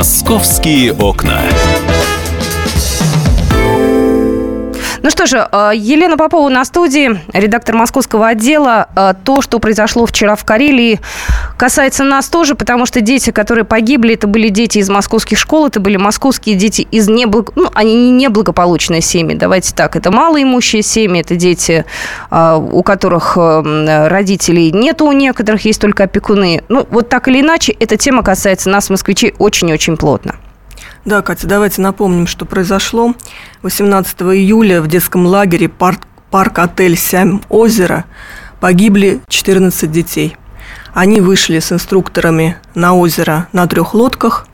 Московские окна. Ну что же, э, Елена Попова на студии, редактор московского отдела. Э, то, что произошло вчера в Карелии, касается нас тоже, потому что дети, которые погибли, это были дети из московских школ, это были московские дети из неблаг... ну, они не неблагополучные семьи, давайте так. Это малоимущие семьи, это дети, э, у которых родителей нету у некоторых, есть только опекуны. Ну, вот так или иначе, эта тема касается нас, москвичей, очень-очень плотно. Да, Катя, давайте напомним, что произошло. 18 июля в детском лагере парк, парк-отель «Сям озеро» погибли 14 детей. Они вышли с инструкторами на озеро на трех лодках.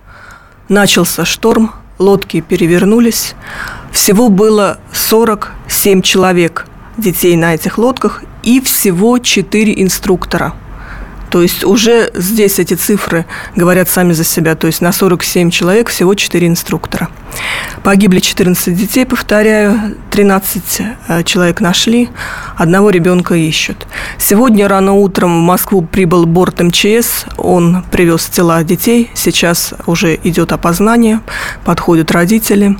Начался шторм, лодки перевернулись. Всего было 47 человек детей на этих лодках и всего 4 инструктора – то есть уже здесь эти цифры говорят сами за себя. То есть на 47 человек всего 4 инструктора. Погибли 14 детей, повторяю, 13 э, человек нашли, одного ребенка ищут. Сегодня рано утром в Москву прибыл борт МЧС, он привез тела детей, сейчас уже идет опознание, подходят родители.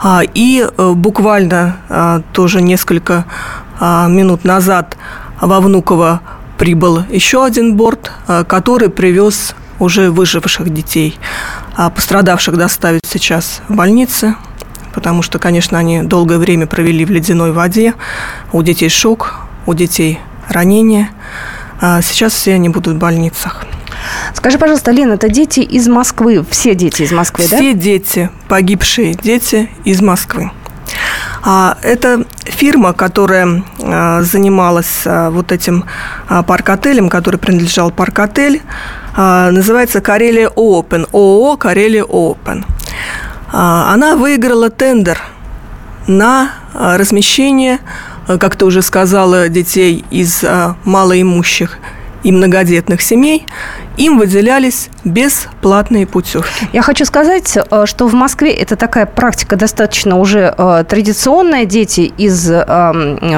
А, и э, буквально э, тоже несколько минут назад во Внуково прибыл еще один борт, э, который привез уже выживших детей. А пострадавших доставят сейчас в больницы, потому что, конечно, они долгое время провели в ледяной воде. У детей шок, у детей ранения. А сейчас все они будут в больницах. Скажи, пожалуйста, Лена, это дети из Москвы, все дети из Москвы, все да? Все дети, погибшие дети из Москвы. А, это фирма, которая а, занималась а, вот этим парк-отелем, который принадлежал парк-отель, называется Карелия Open, ООО Карелия Open. Она выиграла тендер на размещение, как ты уже сказала, детей из малоимущих и многодетных семей – им выделялись бесплатные путевки. Я хочу сказать, э, что в Москве это такая практика достаточно уже э, традиционная. Дети из э,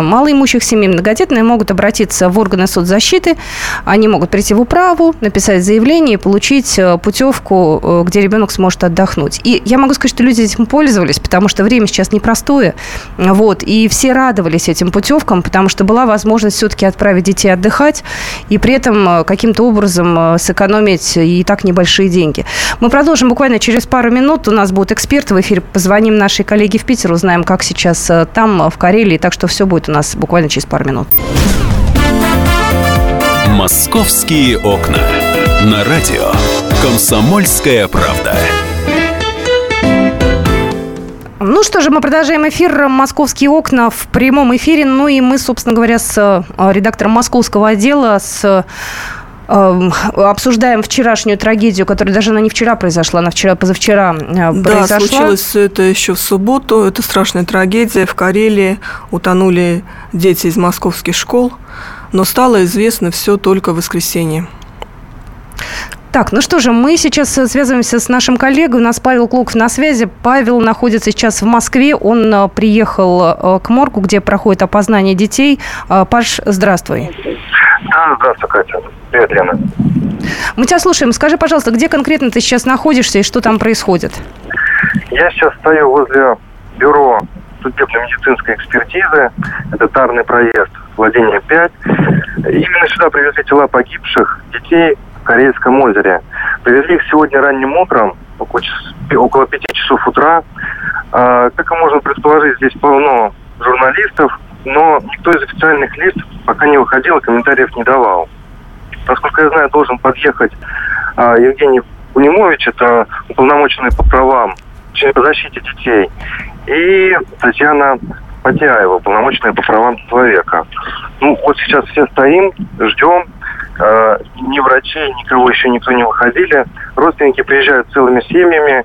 малоимущих семей, многодетные, могут обратиться в органы соцзащиты. Они могут прийти в управу, написать заявление и получить путевку, где ребенок сможет отдохнуть. И я могу сказать, что люди этим пользовались, потому что время сейчас непростое. Вот, и все радовались этим путевкам, потому что была возможность все-таки отправить детей отдыхать и при этом каким-то образом сэкономить и так небольшие деньги. Мы продолжим буквально через пару минут. У нас будут эксперты в эфире. Позвоним нашей коллеге в Питер, узнаем, как сейчас э, там, в Карелии. Так что все будет у нас буквально через пару минут. «Московские окна». На радио «Комсомольская правда». Ну что же, мы продолжаем эфир «Московские окна» в прямом эфире. Ну и мы, собственно говоря, с э, редактором московского отдела, с Эм, обсуждаем вчерашнюю трагедию, которая даже она не вчера произошла, она вчера, позавчера э, произошла. Да, случилось это еще в субботу. Это страшная трагедия. В Карелии утонули дети из московских школ, но стало известно все только в воскресенье. Так, ну что же, мы сейчас связываемся с нашим коллегой. У нас Павел Клоков на связи. Павел находится сейчас в Москве. Он э, приехал э, к моргу, где проходит опознание детей. Паш, здравствуй. Да, здравствуй, Катя. Привет, Лена. Мы тебя слушаем. Скажи, пожалуйста, где конкретно ты сейчас находишься и что там происходит? Я сейчас стою возле бюро судебно-медицинской экспертизы. Это Тарный проезд, владение 5. Именно сюда привезли тела погибших детей Корейском озере. Привезли их сегодня ранним утром, около 5 часов утра. А, как и можно предположить, здесь полно журналистов, но никто из официальных лиц пока не выходил и комментариев не давал. Насколько я знаю, должен подъехать а, Евгений Кунимович, это уполномоченный по правам, по защите детей, и Татьяна Потяева, уполномоченная по правам человека. Ну, вот сейчас все стоим, ждем, врачей, никого еще никто не выходили. Родственники приезжают целыми семьями.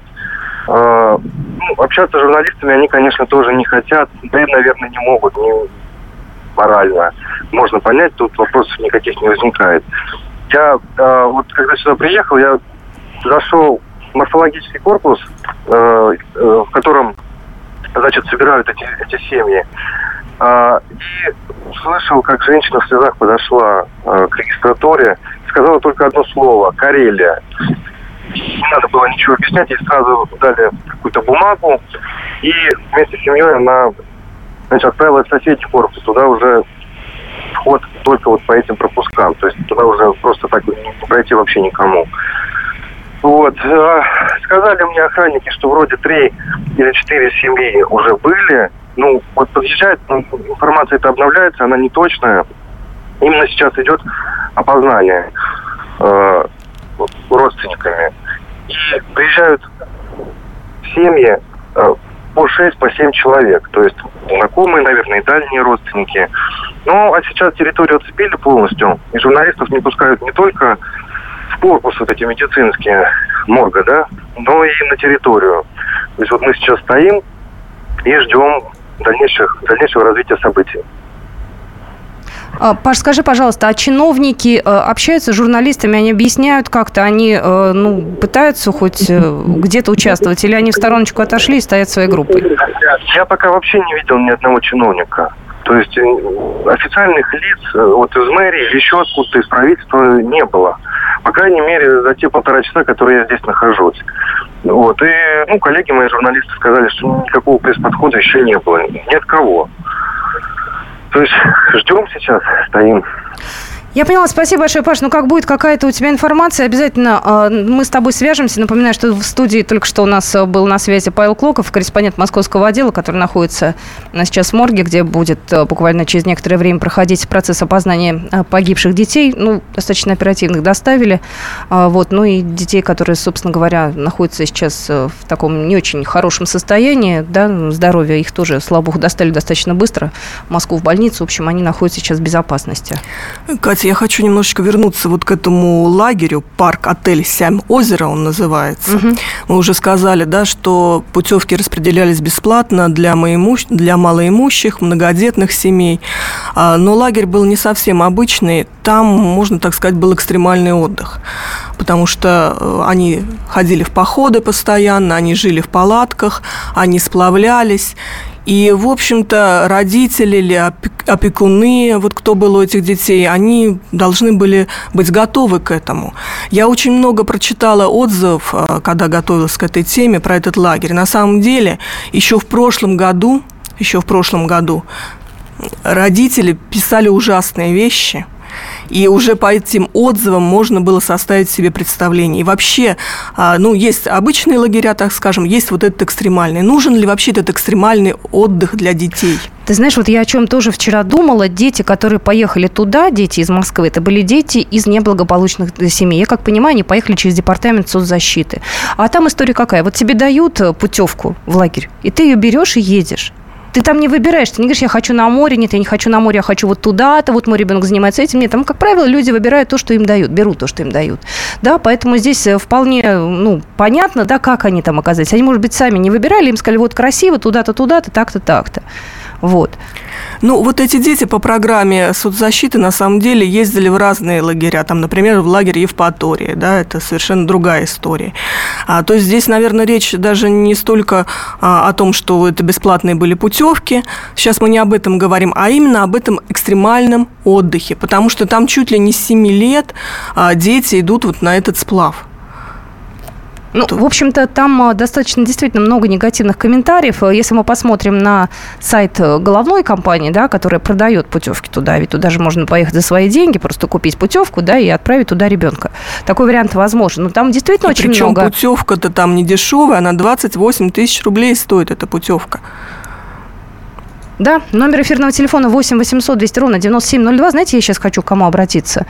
Э, ну, общаться с журналистами они, конечно, тоже не хотят, да и, наверное, не могут, не морально можно понять, тут вопросов никаких не возникает. Я э, вот когда сюда приехал, я зашел в морфологический корпус, э, э, в котором, значит, собирают эти, эти семьи. Э, и слышал, как женщина в слезах подошла э, к регистратуре, сказала только одно слово – Карелия. надо было ничего объяснять, ей сразу дали какую-то бумагу, и вместе с семьей она значит, отправилась в соседний корпус, туда уже вход только вот по этим пропускам, то есть туда уже просто так не пройти вообще никому. Вот. Э, сказали мне охранники, что вроде три или четыре семьи уже были. Ну, вот подъезжает, информация это обновляется, она не точная. Именно сейчас идет опознание э, родственниками. И приезжают семьи э, по 6, по 7 человек. То есть знакомые, наверное, и дальние родственники. Ну, а сейчас территорию оцепили полностью. И журналистов не пускают не только в корпус вот эти медицинские морга, да, но и на территорию. То есть вот мы сейчас стоим и ждем дальнейших, дальнейшего развития событий. А, Паш, скажи, пожалуйста, а чиновники э, общаются с журналистами, они объясняют как-то, они э, ну, пытаются хоть э, где-то участвовать, или они в стороночку отошли и стоят своей группой? Я пока вообще не видел ни одного чиновника. То есть официальных лиц вот из мэрии или еще откуда-то из правительства не было. По крайней мере, за те полтора часа, которые я здесь нахожусь. Вот. И ну, коллеги мои журналисты сказали, что никакого пресс-подхода еще не было. Ни от кого. То есть ждем сейчас, стоим. Я поняла, спасибо большое, Паш. Ну, как будет какая-то у тебя информация, обязательно э, мы с тобой свяжемся. Напоминаю, что в студии только что у нас э, был на связи Павел Клоков, корреспондент московского отдела, который находится э, сейчас в морге, где будет э, буквально через некоторое время проходить процесс опознания э, погибших детей. Ну, достаточно оперативных доставили. Э, вот, ну и детей, которые, собственно говоря, находятся сейчас э, в таком не очень хорошем состоянии, да, здоровье их тоже, слава богу, достали достаточно быстро Москву в больницу. В общем, они находятся сейчас в безопасности. Катя, я хочу немножечко вернуться вот к этому лагерю, парк-отель «Сям озеро» он называется. Угу. Мы уже сказали, да, что путевки распределялись бесплатно для, моимущ... для малоимущих, многодетных семей. А, но лагерь был не совсем обычный. Там, можно так сказать, был экстремальный отдых. Потому что э, они ходили в походы постоянно, они жили в палатках, они сплавлялись. И, в общем-то, родители или опекуны, вот кто был у этих детей, они должны были быть готовы к этому. Я очень много прочитала отзывов, э, когда готовилась к этой теме, про этот лагерь. На самом деле, еще в прошлом году, еще в прошлом году родители писали ужасные вещи – и уже по этим отзывам можно было составить себе представление. И вообще, а, ну, есть обычные лагеря, так скажем, есть вот этот экстремальный. Нужен ли вообще этот экстремальный отдых для детей? Ты знаешь, вот я о чем тоже вчера думала. Дети, которые поехали туда, дети из Москвы, это были дети из неблагополучных семей. Я как понимаю, они поехали через департамент соцзащиты. А там история какая? Вот тебе дают путевку в лагерь, и ты ее берешь и едешь. Ты там не выбираешь, ты не говоришь, я хочу на море, нет, я не хочу на море, я хочу вот туда-то, вот мой ребенок занимается этим. Нет, там, как правило, люди выбирают то, что им дают, берут то, что им дают. Да, поэтому здесь э, вполне, ну, понятно, да, как они там оказались. Они, может быть, сами не выбирали, им сказали, вот красиво, туда-то, туда-то, так-то, так-то. Вот. Ну, вот эти дети по программе соцзащиты на самом деле ездили в разные лагеря. Там, например, в лагерь Евпатории, да, это совершенно другая история. А, то есть здесь, наверное, речь даже не столько а, о том, что это бесплатные были путевки, сейчас мы не об этом говорим, а именно об этом экстремальном отдыхе, потому что там чуть ли не с 7 лет а, дети идут вот на этот сплав. Ну, в общем-то, там э, достаточно действительно много негативных комментариев. Э, если мы посмотрим на сайт э, головной компании, да, которая продает путевки туда, ведь туда же можно поехать за свои деньги, просто купить путевку, да, и отправить туда ребенка. Такой вариант возможен. Но там действительно и очень причем много... путевка-то там не дешевая, она 28 тысяч рублей стоит, эта путевка. Да, номер эфирного телефона 8 800 200 ровно 9702. Знаете, я сейчас хочу к кому обратиться.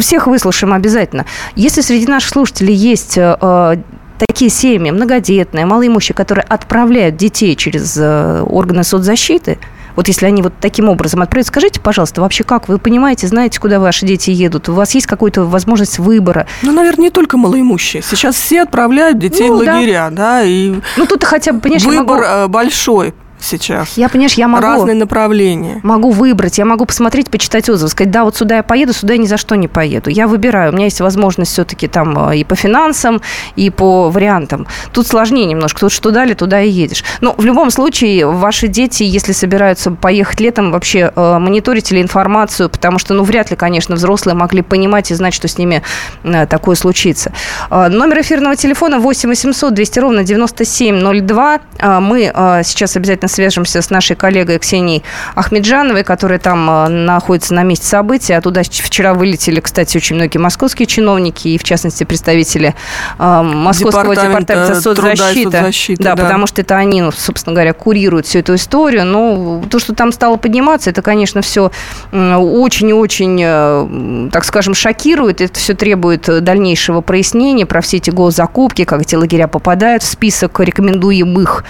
Всех выслушаем обязательно. Если среди наших слушателей есть э, такие семьи, многодетные, малоимущие, которые отправляют детей через э, органы соцзащиты, вот если они вот таким образом отправят, скажите, пожалуйста, вообще как? Вы понимаете, знаете, куда ваши дети едут? У вас есть какая-то возможность выбора? Ну, наверное, не только малоимущие. Сейчас все отправляют детей ну, в лагеря, да, да и... Ну, тут хотя бы, понимаешь, Выбор могу... Э, большой сейчас. Я, понимаешь, я могу... Разные направления. Могу выбрать, я могу посмотреть, почитать отзывы, сказать, да, вот сюда я поеду, сюда я ни за что не поеду. Я выбираю. У меня есть возможность все-таки там э, и по финансам, и по вариантам. Тут сложнее немножко. Тут что дали, туда и едешь. Но в любом случае, ваши дети, если собираются поехать летом, вообще э, мониторите ли информацию, потому что, ну, вряд ли, конечно, взрослые могли понимать и знать, что с ними э, такое случится. Э, номер эфирного телефона 8 800 200 ровно 9702. Э, мы э, сейчас обязательно свяжемся с нашей коллегой Ксенией Ахмеджановой, которая там э, находится на месте события. Оттуда вчера вылетели, кстати, очень многие московские чиновники и, в частности, представители э, Московского департамента, департамента соцзащиты. соцзащиты да, да, потому что это они, ну, собственно говоря, курируют всю эту историю. Но то, что там стало подниматься, это, конечно, все очень и очень, э, так скажем, шокирует. Это все требует дальнейшего прояснения про все эти госзакупки, как эти лагеря попадают в список рекомендуемых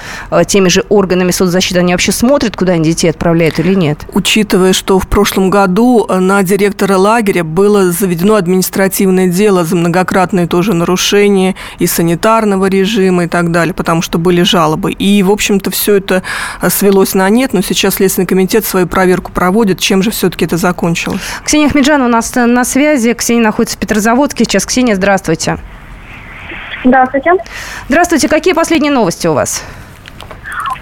теми же органами соцзащиты соцзащиты, они вообще смотрят, куда они детей отправляют или нет? Учитывая, что в прошлом году на директора лагеря было заведено административное дело за многократные тоже нарушения и санитарного режима и так далее, потому что были жалобы. И, в общем-то, все это свелось на нет, но сейчас Следственный комитет свою проверку проводит. Чем же все-таки это закончилось? Ксения Ахмеджан у нас на связи. Ксения находится в Петрозаводске. Сейчас, Ксения, здравствуйте. Здравствуйте. Здравствуйте. Какие последние новости у вас?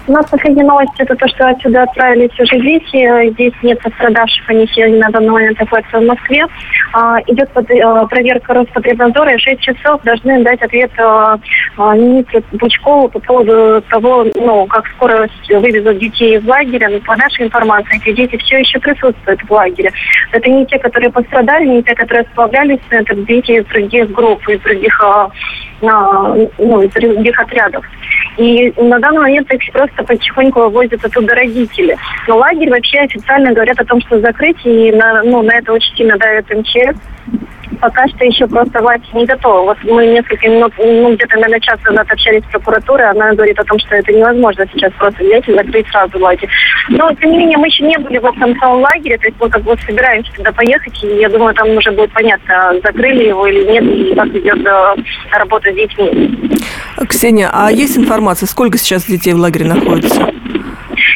У нас последняя новость это то, что отсюда отправились уже дети. Здесь нет пострадавших, они все на данный момент находятся в Москве. А, идет под, а, проверка Роспотребнадзора, и 6 часов должны дать ответ а, министру Пучкову по поводу того, ну, как скоро вывезут детей из лагеря. Но по нашей информации, эти дети все еще присутствуют в лагере. Это не те, которые пострадали, не те, которые сплавлялись, это дети из других групп, из других, а, а, ну, из других отрядов. И на данный момент их просто потихоньку вывозят оттуда родители. Но лагерь вообще официально говорят о том, что закрыть, и на, ну, на это очень сильно давят МЧС пока что еще просто власти не готова. Вот мы несколько минут, ну, где-то, наверное, час назад общались с прокуратурой, она говорит о том, что это невозможно сейчас просто взять и закрыть сразу лагерь. Но, тем не менее, мы еще не были в этом самом лагере, то есть мы как бы собираемся туда поехать, и я думаю, там уже будет понятно, закрыли его или нет, и как идет э, работа с детьми. Ксения, а есть информация, сколько сейчас детей в лагере находится?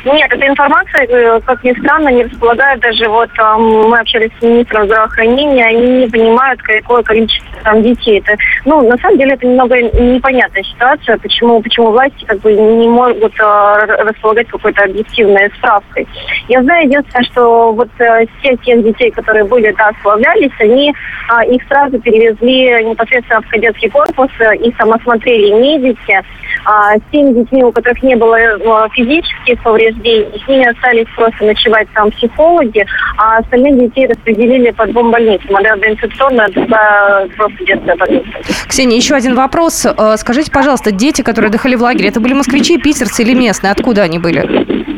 Нет, эта информация, э, как ни странно, не располагает даже вот мы общались с министром здравоохранения, они не понимают, какое количество там детей. Это, ну, на самом деле это немного непонятная ситуация, почему, почему власти как бы не могут э, располагать какой-то объективной справкой. Я знаю единственное, что вот э, все семь детей, которые были, да, сплавлялись, они э, их сразу перевезли непосредственно в кадетский корпус, э, и самосмотрели медики. А семь детей, у которых не было физических повреждений, с ними остались просто ночевать там психологи, а остальных детей распределили по двум больницам. Одна инфекционная, другая просто детская больница. Ксения, еще один вопрос. Э, скажите, пожалуйста, дети, которые отдыхали в лагере, это были москвичи, питерцы или местные? Откуда они были?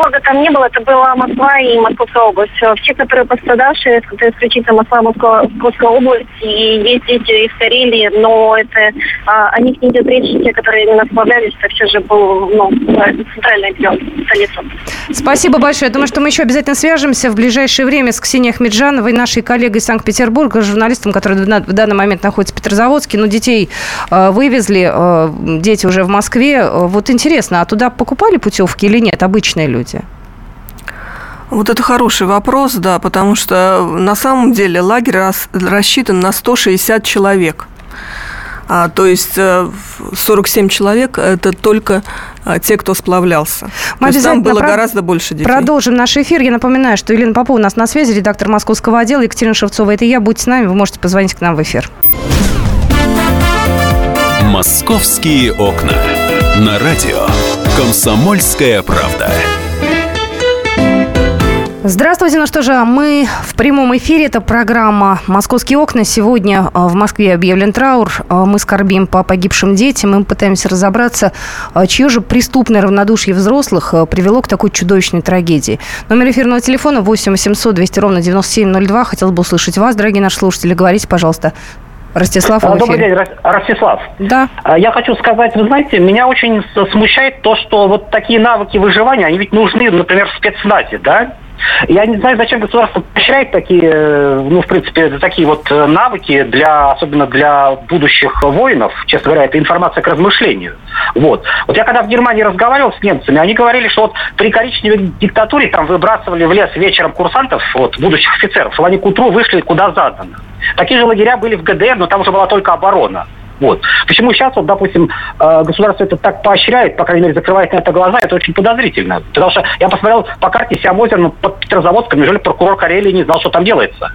Петербурга там не было, это была Москва и Московская область. Все, которые пострадавшие, это исключительно Москва, Московская область, и есть дети из Карелии, но это а, о них не идет речь, те, которые именно сплавлялись, это все же был ну, центральный регион, столица. Спасибо большое. Я думаю, что мы еще обязательно свяжемся в ближайшее время с Ксенией Ахмеджановой, нашей коллегой из Санкт-Петербурга, журналистом, который в данный момент находится в Петрозаводске. Но детей э, вывезли, э, дети уже в Москве. Вот интересно, а туда покупали путевки или нет, обычные люди? Вот это хороший вопрос, да, потому что на самом деле лагерь рассчитан на 160 человек. А, то есть 47 э, человек – это только а, те, кто сплавлялся. Мы то есть там было про... гораздо больше детей. Продолжим наш эфир. Я напоминаю, что Елена Попова у нас на связи, редактор московского отдела, Екатерина Шевцова. Это я. Будьте с нами, вы можете позвонить к нам в эфир. «Московские окна». На радио «Комсомольская правда». Здравствуйте, ну что же, мы в прямом эфире, это программа «Московские окна». Сегодня э, в Москве объявлен траур, э, мы скорбим по погибшим детям, мы пытаемся разобраться, э, чье же преступное равнодушие взрослых привело к такой чудовищной трагедии. Номер эфирного телефона 8 800 200 ровно 9702. Хотелось бы услышать вас, дорогие наши слушатели. Говорите, пожалуйста, Ростислав, Добрый день, Ростислав. Да. Я хочу сказать, вы знаете, меня очень смущает то, что вот такие навыки выживания, они ведь нужны, например, в спецназе, да? Я не знаю, зачем государство поощряет такие, э, ну, в принципе, такие вот э, навыки для, особенно для будущих воинов. Честно говоря, это информация к размышлению. Вот. Вот я когда в Германии разговаривал с немцами, они говорили, что вот при коричневой диктатуре там выбрасывали в лес вечером курсантов, вот, будущих офицеров, чтобы они к утру вышли куда задано. Такие же лагеря были в ГДР, но там уже была только оборона. Вот. Почему сейчас, вот, допустим, э, государство это так поощряет, по крайней мере, закрывает на это глаза, это очень подозрительно. Потому что я посмотрел по карте Сиамозер, ну, под Петрозаводском, неужели прокурор Карелии не знал, что там делается?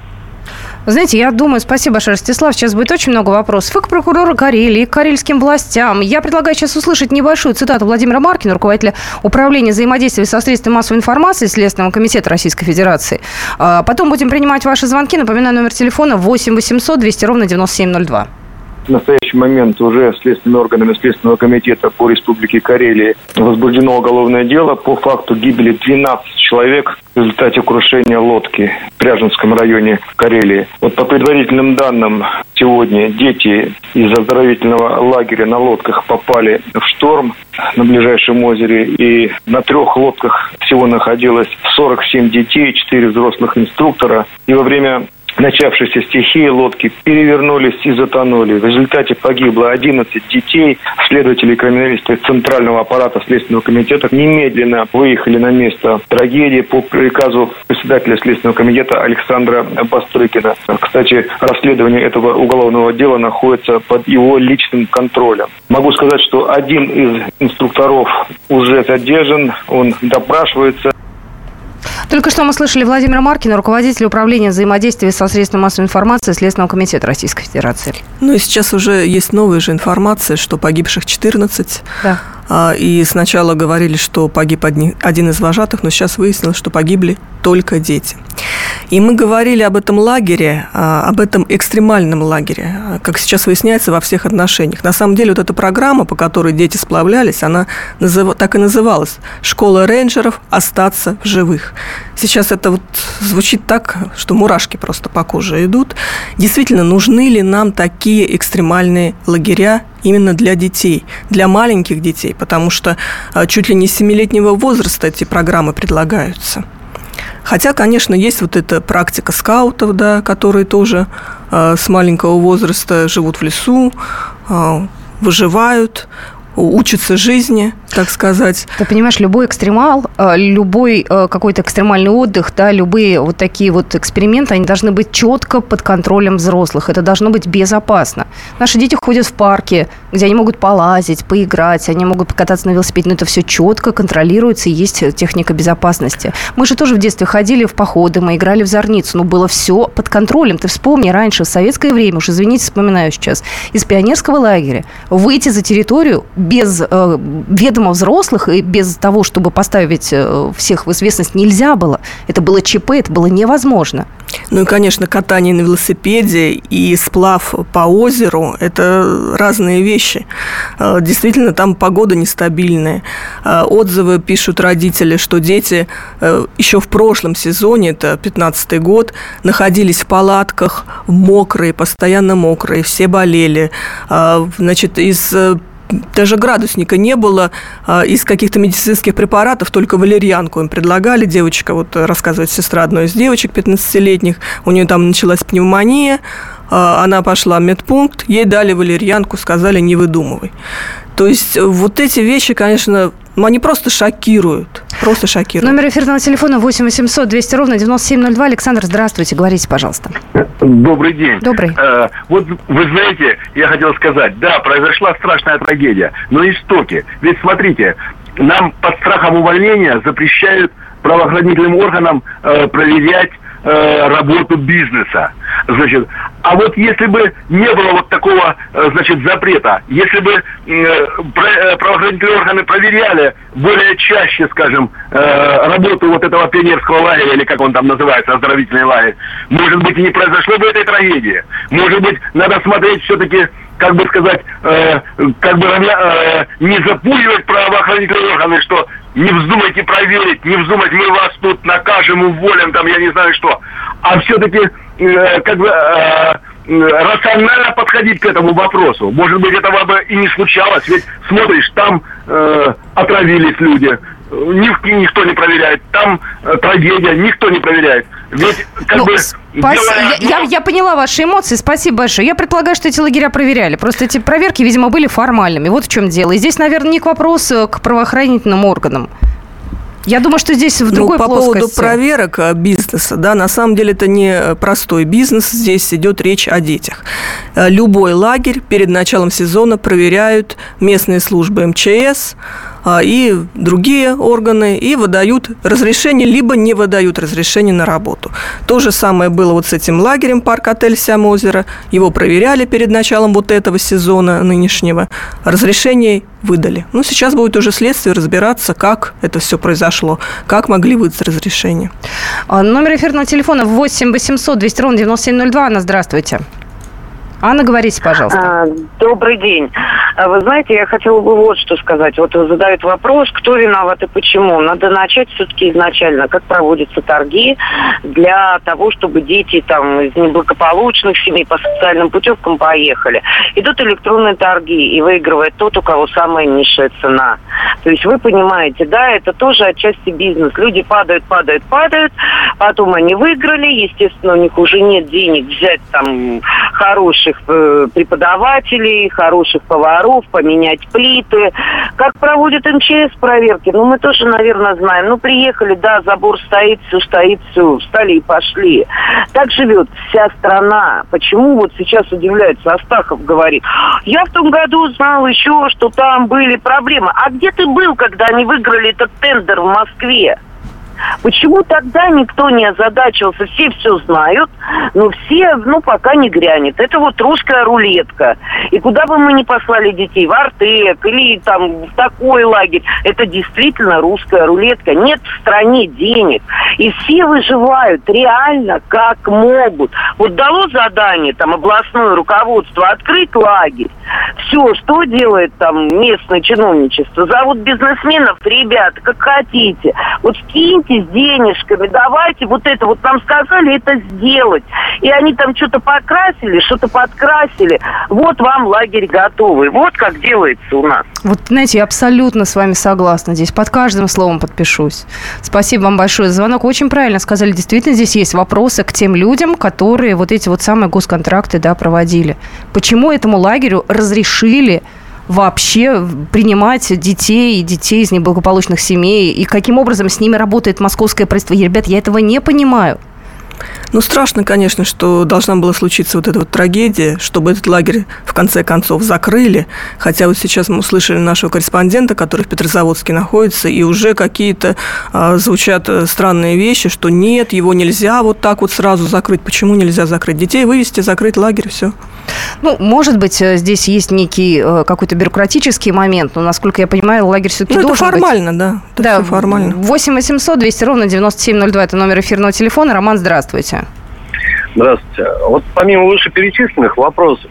знаете, я думаю, спасибо большое, Ростислав. Сейчас будет очень много вопросов и к прокурору Карелии, и к карельским властям. Я предлагаю сейчас услышать небольшую цитату Владимира Маркина, руководителя Управления взаимодействия со средствами массовой информации Следственного комитета Российской Федерации. А, потом будем принимать ваши звонки. Напоминаю, номер телефона 8 800 200 ровно 9702. В настоящий момент уже следственными органами Следственного комитета по Республике Карелии возбуждено уголовное дело по факту гибели 12 человек в результате крушения лодки в Пряженском районе Карелии. Вот по предварительным данным, сегодня дети из оздоровительного лагеря на лодках попали в шторм на ближайшем озере. И на трех лодках всего находилось 47 детей, 4 взрослых инструктора. И во время начавшейся стихии лодки перевернулись и затонули. В результате погибло 11 детей. Следователи и криминалисты Центрального аппарата Следственного комитета немедленно выехали на место трагедии по приказу председателя Следственного комитета Александра Бастрыкина. Кстати, расследование этого уголовного дела находится под его личным контролем. Могу сказать, что один из инструкторов уже задержан, он допрашивается. Только что мы слышали Владимира Маркина, руководителя управления взаимодействия со средствами массовой информации Следственного комитета Российской Федерации. Ну и сейчас уже есть новая же информация, что погибших 14. Да. А, и сначала говорили, что погиб один из вожатых, но сейчас выяснилось, что погибли только дети. И мы говорили об этом лагере, а, об этом экстремальном лагере, а, как сейчас выясняется, во всех отношениях. На самом деле вот эта программа, по которой дети сплавлялись, она так и называлась «Школа рейнджеров. Остаться в живых». Сейчас это вот звучит так, что мурашки просто по коже идут. Действительно, нужны ли нам такие экстремальные лагеря именно для детей, для маленьких детей, потому что а, чуть ли не с 7-летнего возраста эти программы предлагаются. Хотя, конечно, есть вот эта практика скаутов, да, которые тоже э, с маленького возраста живут в лесу, э, выживают, учатся жизни, так сказать. Ты понимаешь, любой экстремал, э, любой э, какой-то экстремальный отдых, да, любые вот такие вот эксперименты, они должны быть четко под контролем взрослых. Это должно быть безопасно. Наши дети ходят в парки, где они могут полазить, поиграть, они могут покататься на велосипеде, но это все четко контролируется и есть техника безопасности. Мы же тоже в детстве ходили в походы, мы играли в зорницу, но было все под контролем. Ты вспомни, раньше, в советское время, уж извините, вспоминаю сейчас, из пионерского лагеря выйти за территорию без э, ведома взрослых и без того, чтобы поставить э, всех в известность, нельзя было. Это было ЧП, это было невозможно. Ну и, конечно, катание на велосипеде и сплав по озеру – это разные вещи. Э, действительно, там погода нестабильная. Отзывы пишут родители, что дети еще в прошлом сезоне, это 15 год, находились в палатках мокрые, постоянно мокрые, все болели. Значит, из даже градусника не было. А, из каких-то медицинских препаратов только валерьянку им предлагали. Девочка, вот рассказывает сестра одной из девочек 15-летних, у нее там началась пневмония, а, она пошла в медпункт, ей дали валерьянку, сказали, не выдумывай. То есть вот эти вещи, конечно, они просто шокируют. Просто шокируют. Номер эфирного телефона 8 800 200 ровно 9702. Александр, здравствуйте. Говорите, пожалуйста. Добрый день. Добрый. Э, вот вы знаете, я хотел сказать, да, произошла страшная трагедия, но истоки. Ведь смотрите, нам под страхом увольнения запрещают правоохранительным органам э, проверять э, работу бизнеса. Значит, а вот если бы не было вот такого, э, значит, запрета, если бы э, правоохранительные органы проверяли более чаще, скажем, э, работу вот этого пионерского лагеря, или как он там называется, оздоровительный лагерь, может быть, и не произошло бы этой трагедии. Может быть, надо смотреть все-таки как бы сказать, э, как бы э, не запугивать правоохранительные органы, что не вздумайте проверить, не вздумайте, мы вас тут накажем, уволим, там, я не знаю что. А все-таки Э, как бы э, рационально подходить к этому вопросу. Может быть, этого бы и не случалось. Ведь смотришь, там э, отравились люди, ни- никто не проверяет. Там э, трагедия, никто не проверяет. Ведь как Ну, бы... спас- делая я, я- я поняла ваши эмоции, спасибо большое. Я предполагаю, что эти лагеря проверяли. Просто эти проверки, видимо, были формальными. Вот в чем дело. И здесь, наверное, не к вопросу к правоохранительным органам. Я думаю, что здесь в другой ну, по поводу плоскости. проверок э, бизнеса, да, на самом деле это не э, простой бизнес, здесь идет речь о детях. Э, Любой лагерь перед началом сезона проверяют местные службы МЧС а, и другие органы и выдают разрешение, либо не выдают разрешение на работу. То же самое было вот с этим лагерем парк-отель Сямозеро. Его проверяли перед началом вот этого сезона нынешнего. Разрешение выдали. Ну, сейчас будет уже следствие разбираться, как это все произошло, как могли выдать разрешение. А, Номер эфирного телефона 8 800 200 ровно 9702. Анна, здравствуйте. Анна, говорите, пожалуйста. А, Добрый день. А Вы знаете, я хотела бы вот что сказать. Вот задают вопрос, кто виноват и почему. Надо начать все-таки изначально, как проводятся торги для того, чтобы дети там из неблагополучных семей по социальным путевкам поехали. Идут электронные торги, и выигрывает тот, у кого самая низшая цена. То есть вы понимаете, да, это тоже отчасти бизнес. Люди падают, падают, падают, потом они выиграли, естественно, у них уже нет денег взять там хороших э, преподавателей, хороших поваров, поменять плиты. Как проводят МЧС проверки? Ну, мы тоже, наверное, знаем. Ну, приехали, да, забор стоит, все стоит, все, встали и пошли. Так живет вся страна. Почему вот сейчас удивляется? Астахов говорит, я в том году знал еще, что там были проблемы. А где ты был, когда они выиграли этот тендер в Москве? Почему тогда никто не озадачился? Все все знают, но все, ну, пока не грянет. Это вот русская рулетка. И куда бы мы ни послали детей, в Артек или там в такой лагерь, это действительно русская рулетка. Нет в стране денег. И все выживают реально как могут. Вот дало задание там областное руководство открыть лагерь. Все, что делает там местное чиновничество? Зовут бизнесменов, ребята, как хотите. Вот скиньтесь денежками, давайте вот это, вот нам сказали это сделать. И они там что-то покрасили, что-то подкрасили. Вот вам лагерь готовый. Вот как делается у нас. Вот, знаете, я абсолютно с вами согласна здесь. Под каждым словом подпишусь. Спасибо вам большое за звонок. Очень правильно сказали. Действительно, здесь есть вопросы к тем людям, которые вот эти вот самые госконтракты, да, проводили. Почему этому лагерю разрешили вообще принимать детей, детей из неблагополучных семей, и каким образом с ними работает московское правительство. И, ребят, я этого не понимаю. Ну, страшно, конечно, что должна была случиться вот эта вот трагедия, чтобы этот лагерь в конце концов закрыли. Хотя вот сейчас мы услышали нашего корреспондента, который в Петрозаводске находится, и уже какие-то а, звучат э, странные вещи, что нет, его нельзя вот так вот сразу закрыть. Почему нельзя закрыть? Детей вывести, закрыть лагерь, все. Ну, может быть, э, здесь есть некий э, какой-то бюрократический момент, но, насколько я понимаю, лагерь все-таки Ну, это должен быть. формально, да. Это да, формально. 8 800 200 ровно 9702 это номер эфирного телефона. Роман, здравствуйте. Здравствуйте. Вот помимо вышеперечисленных вопросов,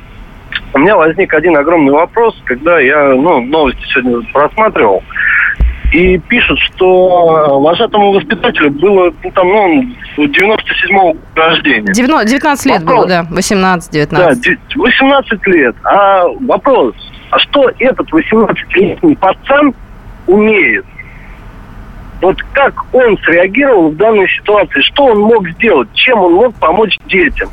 у меня возник один огромный вопрос, когда я ну, новости сегодня просматривал, и пишут, что вожатому воспитателю было ну, там, ну, 97-го года рождения. 19 19 лет Вопрос. было, да, 18-19. Да, де- 18 лет. А вопрос, а что этот 18-летний пацан умеет? Вот как он среагировал в данной ситуации? Что он мог сделать? Чем он мог помочь детям?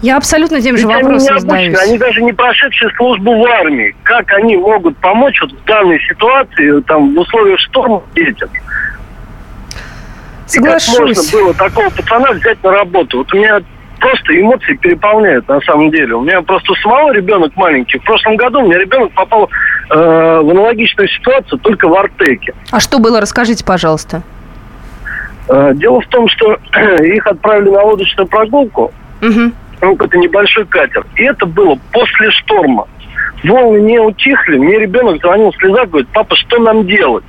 Я абсолютно тем же Ведь вопросом они задаюсь. они даже не прошедшие службу в армии. Как они могут помочь вот в данной ситуации, там, в условиях шторма детям? И как Соглашусь. можно было такого пацана взять на работу? Вот у меня просто эмоции переполняют на самом деле. У меня просто у самого ребенок маленький. В прошлом году у меня ребенок попал э, в аналогичную ситуацию только в Артеке. А что было, расскажите, пожалуйста. Э, дело в том, что их отправили на лодочную прогулку. Ну, какой-то небольшой катер. И это было после шторма. Волны не утихли, мне ребенок звонил в слезах, говорит, папа, что нам делать?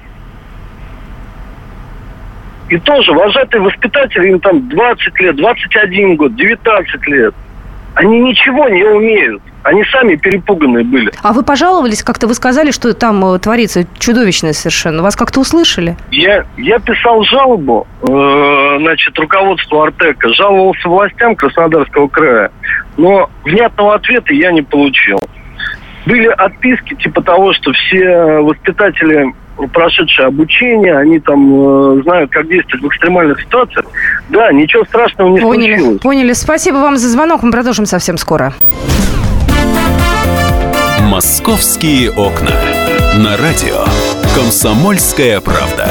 И тоже вожатые воспитатели, им там 20 лет, 21 год, 19 лет. Они ничего не умеют. Они сами перепуганные были. А вы пожаловались, как-то вы сказали, что там э, творится чудовищное совершенно. Вас как-то услышали? Я, я писал жалобу, э, значит, руководству Артека, жаловался властям Краснодарского края, но внятного ответа я не получил. Были отписки типа того, что все воспитатели прошедшие обучение, они там э, знают, как действовать в экстремальных ситуациях. Да, ничего страшного не поняли, случилось. Поняли. Спасибо вам за звонок. Мы продолжим совсем скоро. «Московские окна». На радио «Комсомольская правда».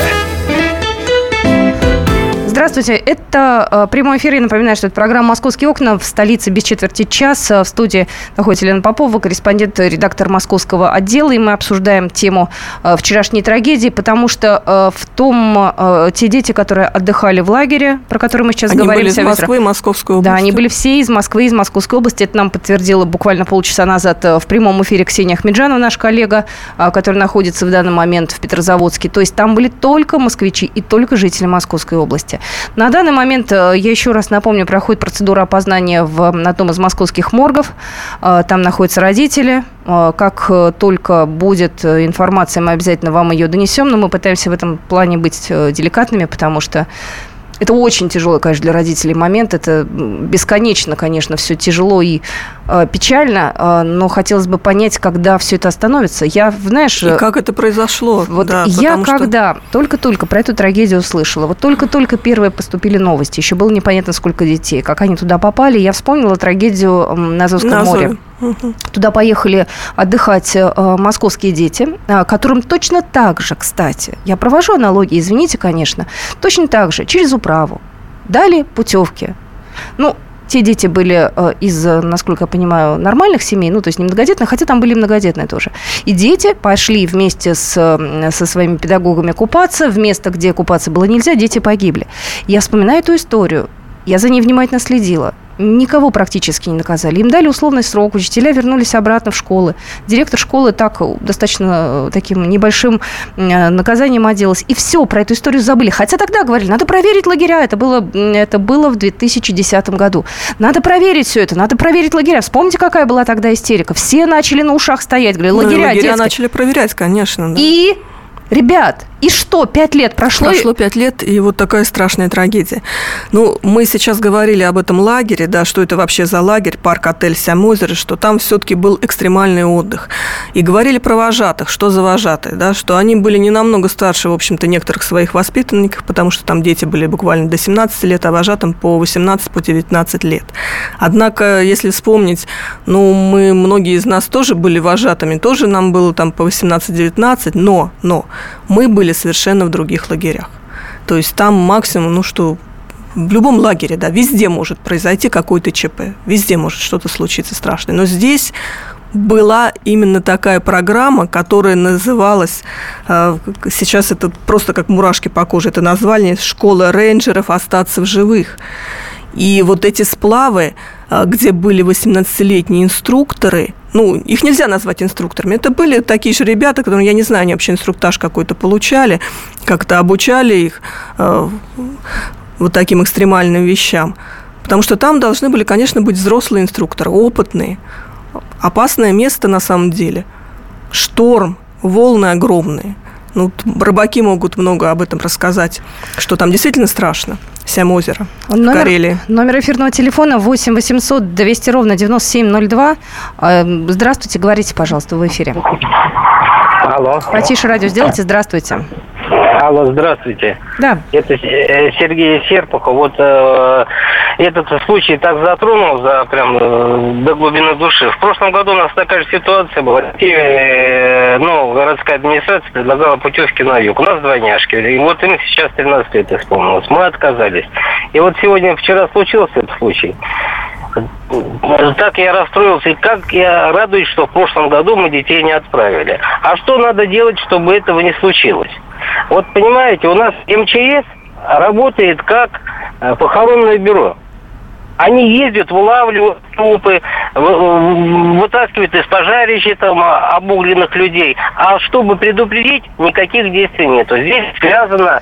Здравствуйте, это э, прямой эфир. Я напоминаю, что это программа «Московские окна» в столице без четверти час. В студии находится Елена Попова, корреспондент, редактор московского отдела. И мы обсуждаем тему э, вчерашней трагедии, потому что э, в том, э, те дети, которые отдыхали в лагере, про которые мы сейчас Они говорим... были из Москвы. Московской области. Да, они были все из Москвы, из Московской области. Это нам подтвердила буквально полчаса назад э, в прямом эфире Ксения Ахмеджанова, наш коллега, э, который находится в данный момент в Петрозаводске. То есть там были только москвичи и только жители Московской области. На данный момент, э, я еще раз напомню, проходит процедура опознания в одном из московских моргов. Э, Там находятся родители. Э, Как только будет информация, мы обязательно вам ее донесем. Но мы пытаемся в этом плане быть деликатными, потому что это очень тяжелый, конечно, для родителей момент. Это бесконечно, конечно, все тяжело и э, печально, э, но хотелось бы понять, когда все это остановится. Я, знаешь, И как это произошло? вот да, я потому что- когда только-только про эту трагедию услышала, вот только-только первые поступили новости, еще было непонятно, сколько детей, как они туда попали, я вспомнила трагедию на Азовском На море. Мгм. Туда поехали отдыхать э, московские дети, э, которым точно так же, кстати, я провожу аналогии, извините, конечно, точно так же, через управу, дали путевки. Ну, те дети были э, из, э, насколько я понимаю, нормальных семей, ну, то есть не многодетных, хотя там были многодетные тоже. И дети пошли вместе с, со своими педагогами купаться в место, где купаться было нельзя, дети погибли. Я вспоминаю эту историю. Я за ней внимательно следила. Никого практически не наказали. Им дали условный срок, учителя вернулись обратно в школы. Директор школы так э, достаточно э, таким небольшим э, наказанием оделась. И все, про эту историю забыли. Хотя тогда говорили, надо проверить лагеря. Это было, это было в 2010 году. Надо проверить все это, надо проверить лагеря. Вспомните, какая была тогда истерика. Все начали на ушах стоять. Говорили, Ну, лагеря, лагеря детские». начали проверять, конечно. да. И, ребят, и что, пять лет прошло? Прошло пять лет, и вот такая страшная трагедия. Ну, мы сейчас говорили об этом лагере, да, что это вообще за лагерь, парк-отель Сямозеро, что там все-таки был экстремальный отдых. И говорили про вожатых, что за вожатые, да, что они были не намного старше, в общем-то, некоторых своих воспитанников, потому что там дети были буквально до 17 лет, а вожатым по 18, по 19 лет. Однако, если вспомнить, ну, мы, многие из нас тоже были вожатыми, тоже нам было там по 18-19, но, но мы были совершенно в других лагерях. То есть там максимум, ну что, в любом лагере, да, везде может произойти какой-то ЧП, везде может что-то случиться страшное. Но здесь была именно такая программа, которая называлась, э, сейчас это просто как мурашки по коже, это название «Школа рейнджеров. Остаться в живых». И вот эти сплавы, где были 18-летние инструкторы, ну, их нельзя назвать инструкторами, это были такие же ребята, которые, я не знаю, они вообще инструктаж какой-то получали, как-то обучали их э, вот таким экстремальным вещам. Потому что там должны были, конечно, быть взрослые инструкторы, опытные. Опасное место на самом деле. Шторм, волны огромные. Ну, рыбаки могут много об этом рассказать, что там действительно страшно. Сям-озеро в Номер, Карелии. номер эфирного телефона 8 800 200 ровно 9702. Э, Здравствуйте, говорите, пожалуйста, в эфире. Алло. Потише радио сделайте. Здравствуйте. Алло, здравствуйте. Да. Это э, Сергей Серпухов. Вот э, этот случай так затронул за прям э, до глубины души. В прошлом году у нас такая же ситуация была. Э, ну, городская администрация предлагала путевки на юг. У нас двойняшки. И вот им сейчас 13 лет исполнилось. Мы отказались. И вот сегодня, вчера случился этот случай. Так я расстроился, и как я радуюсь, что в прошлом году мы детей не отправили. А что надо делать, чтобы этого не случилось? Вот понимаете, у нас МЧС работает как э, похоронное бюро. Они ездят, вылавливают трупы, вы- вытаскивают из пожарища там а, обугленных людей. А чтобы предупредить, никаких действий нету. Здесь связано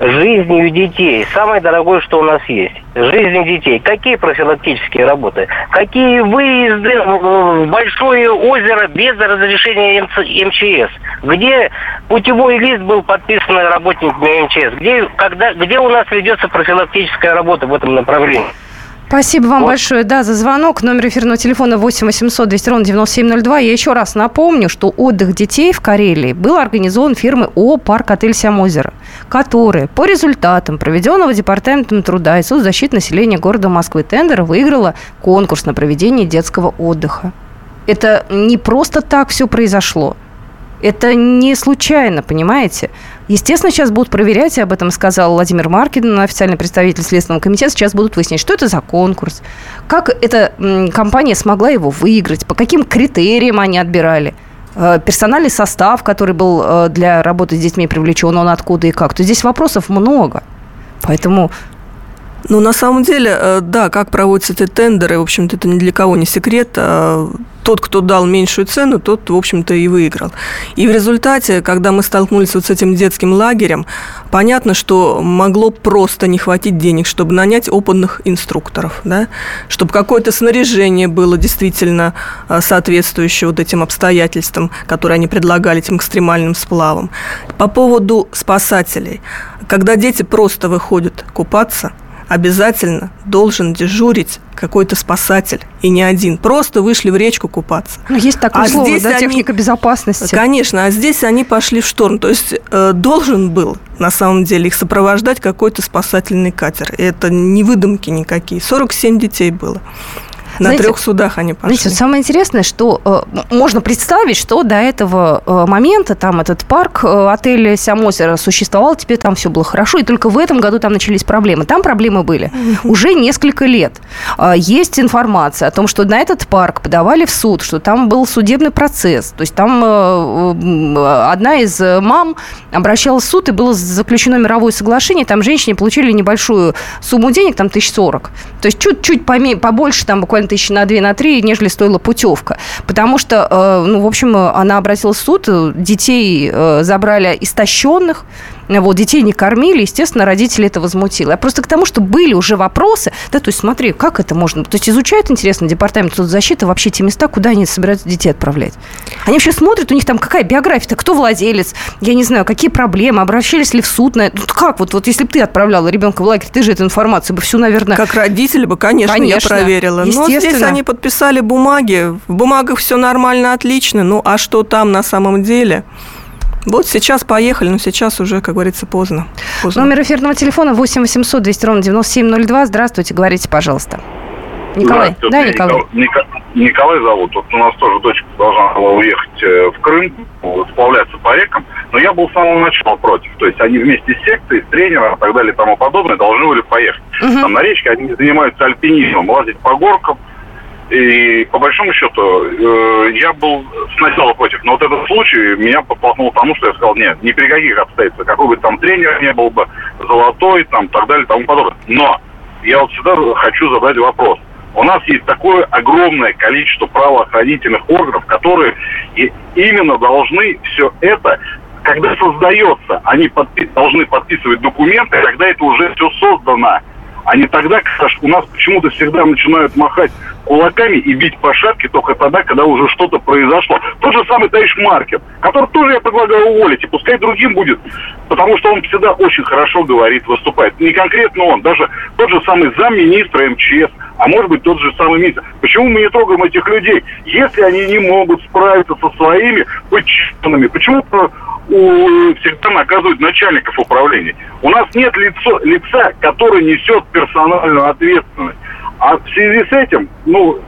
жизнью детей. Самое дорогое, что у нас есть. Жизнь детей. Какие профилактические работы? Какие выезды в большое озеро без разрешения МЧС? Где путевой лист был подписан работниками МЧС? Где, когда, где у нас ведется профилактическая работа в этом направлении? Спасибо вам вот. большое, да, за звонок. Номер эфирного телефона 8 800 200 ровно 9702. Я еще раз напомню, что отдых детей в Карелии был организован фирмой ООО «Парк Отель Сямозеро», которая по результатам проведенного Департаментом труда и соцзащиты населения города Москвы тендера выиграла конкурс на проведение детского отдыха. Это не просто так все произошло. Это не случайно, понимаете? Естественно, сейчас будут проверять, об этом сказал Владимир Маркин, официальный представитель Следственного комитета. Сейчас будут выяснять, что это за конкурс, как эта компания смогла его выиграть, по каким критериям они отбирали э, персональный состав, который был э, для работы с детьми привлечен, он откуда и как. То здесь вопросов много. Поэтому ну, на самом деле, э, да, как проводятся эти тендеры, в общем-то, это ни для кого не секрет. А тот, кто дал меньшую цену, тот, в общем-то, и выиграл. И в результате, когда мы столкнулись вот с этим детским лагерем, понятно, что могло просто не хватить денег, чтобы нанять опытных инструкторов, да? чтобы какое-то снаряжение было действительно а, соответствующее вот этим обстоятельствам, которые они предлагали этим экстремальным сплавам. По поводу спасателей. Когда дети просто выходят купаться – обязательно должен дежурить какой-то спасатель, и не один. Просто вышли в речку купаться. Ну, есть такое а слово, здесь да, они... техника безопасности. Конечно, а здесь они пошли в шторм. То есть э, должен был, на самом деле, их сопровождать какой-то спасательный катер. Это не выдумки никакие. 47 детей было. На знаете, трех судах они пошли. Знаете, самое интересное, что э, можно представить, что до этого э, момента там этот парк э, отеля Сямозера существовал, теперь там все было хорошо, и только в этом году там начались проблемы. Там проблемы были уже несколько лет. Э, есть информация о том, что на этот парк подавали в суд, что там был судебный процесс. То есть там э, э одна из мам обращалась в суд, и было заключено мировое соглашение, там женщине получили небольшую сумму денег, там тысяч сорок. То есть чуть-чуть побольше, там буквально тысяч на 2, на 3, нежели стоила путевка. Потому что, э, ну, в общем, она обратилась в суд, детей э, забрали истощенных, вот, детей не кормили, естественно, родители это возмутило. Я просто к тому, что были уже вопросы, да, то есть смотри, как это можно, то есть изучают, интересно, департамент соцзащиты вообще те места, куда они собираются детей отправлять. Они вообще смотрят, у них там какая биография-то, кто владелец, я не знаю, какие проблемы, обращались ли в суд на это. Ну, как вот, вот если бы ты отправляла ребенка в лагерь, ты же эту информацию бы всю, наверное... Как родители бы, конечно, конечно я проверила. Но здесь они подписали бумаги, в бумагах все нормально, отлично, ну а что там на самом деле? Вот сейчас поехали, но сейчас уже, как говорится, поздно. поздно. Номер эфирного телефона 8 800 200 ровно 9702. Здравствуйте, говорите, пожалуйста. Николай. Да, Николай. Николай. Николай зовут. Вот у нас тоже дочка должна была уехать э, в Крым, сплавляться по рекам. Но я был с самого начала против. То есть они вместе с секцией, с тренером и так далее и тому подобное должны были поехать. Угу. Там на речке они занимаются альпинизмом, лазить по горкам, и по большому счету э, я был сначала против, но вот этот случай меня подтолкнул к тому, что я сказал, нет, ни при каких обстоятельствах, какой бы там тренер не был бы, золотой, там, так далее, тому подобное. Но я вот сюда хочу задать вопрос. У нас есть такое огромное количество правоохранительных органов, которые именно должны все это когда создается, они подпи- должны подписывать документы, когда это уже все создано а не тогда, когда у нас почему-то всегда начинают махать кулаками и бить по шапке только тогда, когда уже что-то произошло. Тот же самый товарищ Маркин, который тоже я предлагаю уволить, и пускай другим будет, потому что он всегда очень хорошо говорит, выступает. Не конкретно он, даже тот же самый замминистра МЧС, а может быть тот же самый министр. Почему мы не трогаем этих людей, если они не могут справиться со своими подчиненными? Почему у, всегда наказывают начальников управления. У нас нет лицо, лица, который несет персональную ответственность. А в связи с этим, ну,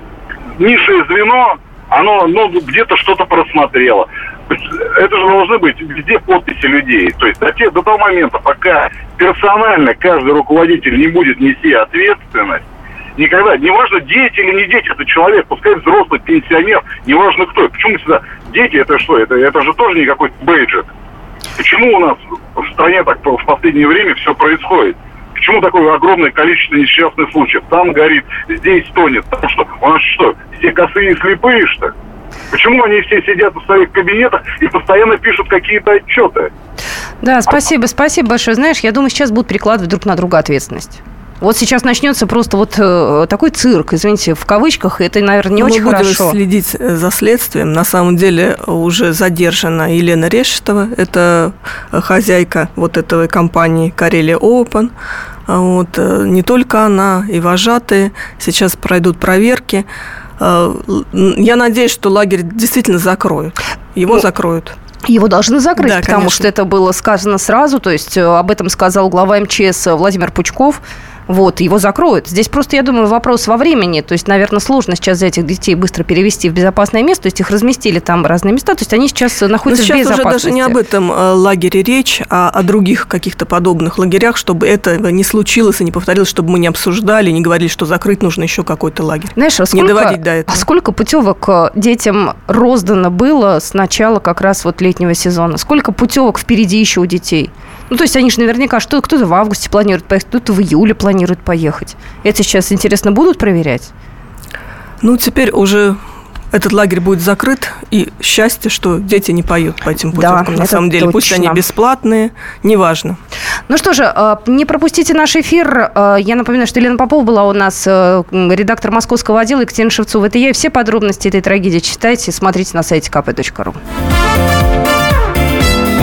низшее звено, оно ну, где-то что-то просмотрело. Это же должны быть везде подписи людей. То есть до, те, до того момента, пока персонально каждый руководитель не будет нести ответственность, никогда, неважно, дети или не дети, это человек, пускай взрослый, пенсионер, неважно кто. Почему сюда дети, это что, это, это же тоже не какой-то бейджик. Почему у нас в стране так в последнее время все происходит? Почему такое огромное количество несчастных случаев? Там горит, здесь тонет. Потому что у нас что, все косые и слепые, что ли? Почему они все сидят в своих кабинетах и постоянно пишут какие-то отчеты? Да, спасибо, спасибо большое. Знаешь, я думаю, сейчас будут перекладывать друг на друга ответственность. Вот сейчас начнется просто вот э, такой цирк, извините, в кавычках, это, наверное, не Мы очень будем хорошо. следить э, за следствием. На самом деле уже задержана Елена Решетова, это хозяйка вот этой компании Карелия Open. А Вот, э, не только она, и вожатые. Сейчас пройдут проверки. Э, Я надеюсь, что лагерь действительно закроют. Его Ну, закроют. Его должны закрыть, Да, потому конечно. что это было сказано сразу. То есть э, об этом сказал глава МЧС Владимир Пучков. Вот, его закроют. Здесь просто, я думаю, вопрос во времени. То есть, наверное, сложно сейчас за этих детей быстро перевести в безопасное место. То есть, их разместили там в разные места. То есть, они сейчас Но находятся в сейчас уже безопасности. даже не об этом э, лагере речь, а о других каких-то подобных лагерях, чтобы это не случилось и не повторилось, чтобы мы не обсуждали, не говорили, что закрыть нужно еще какой-то лагерь. Знаешь, а не сколько, доводить до этого. а сколько путевок э, детям роздано было с начала как раз вот летнего сезона? Сколько путевок впереди еще у детей? Ну, то есть они же наверняка, что кто-то в августе планирует поехать, кто-то в июле планирует поехать. Это сейчас, интересно, будут проверять? Ну, теперь уже этот лагерь будет закрыт, и счастье, что дети не поют по этим Да, путевкам. на это самом деле, пусть точно. они бесплатные, неважно. Ну что же, э, не пропустите наш эфир. Э, Я напоминаю, что Елена Попова была у нас м, редактор московского отдела, Екатерина Шевцова. Это я. И все подробности этой трагедии читайте, смотрите на сайте kp.ru.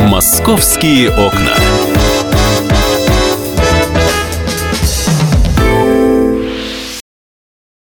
«Московские окна».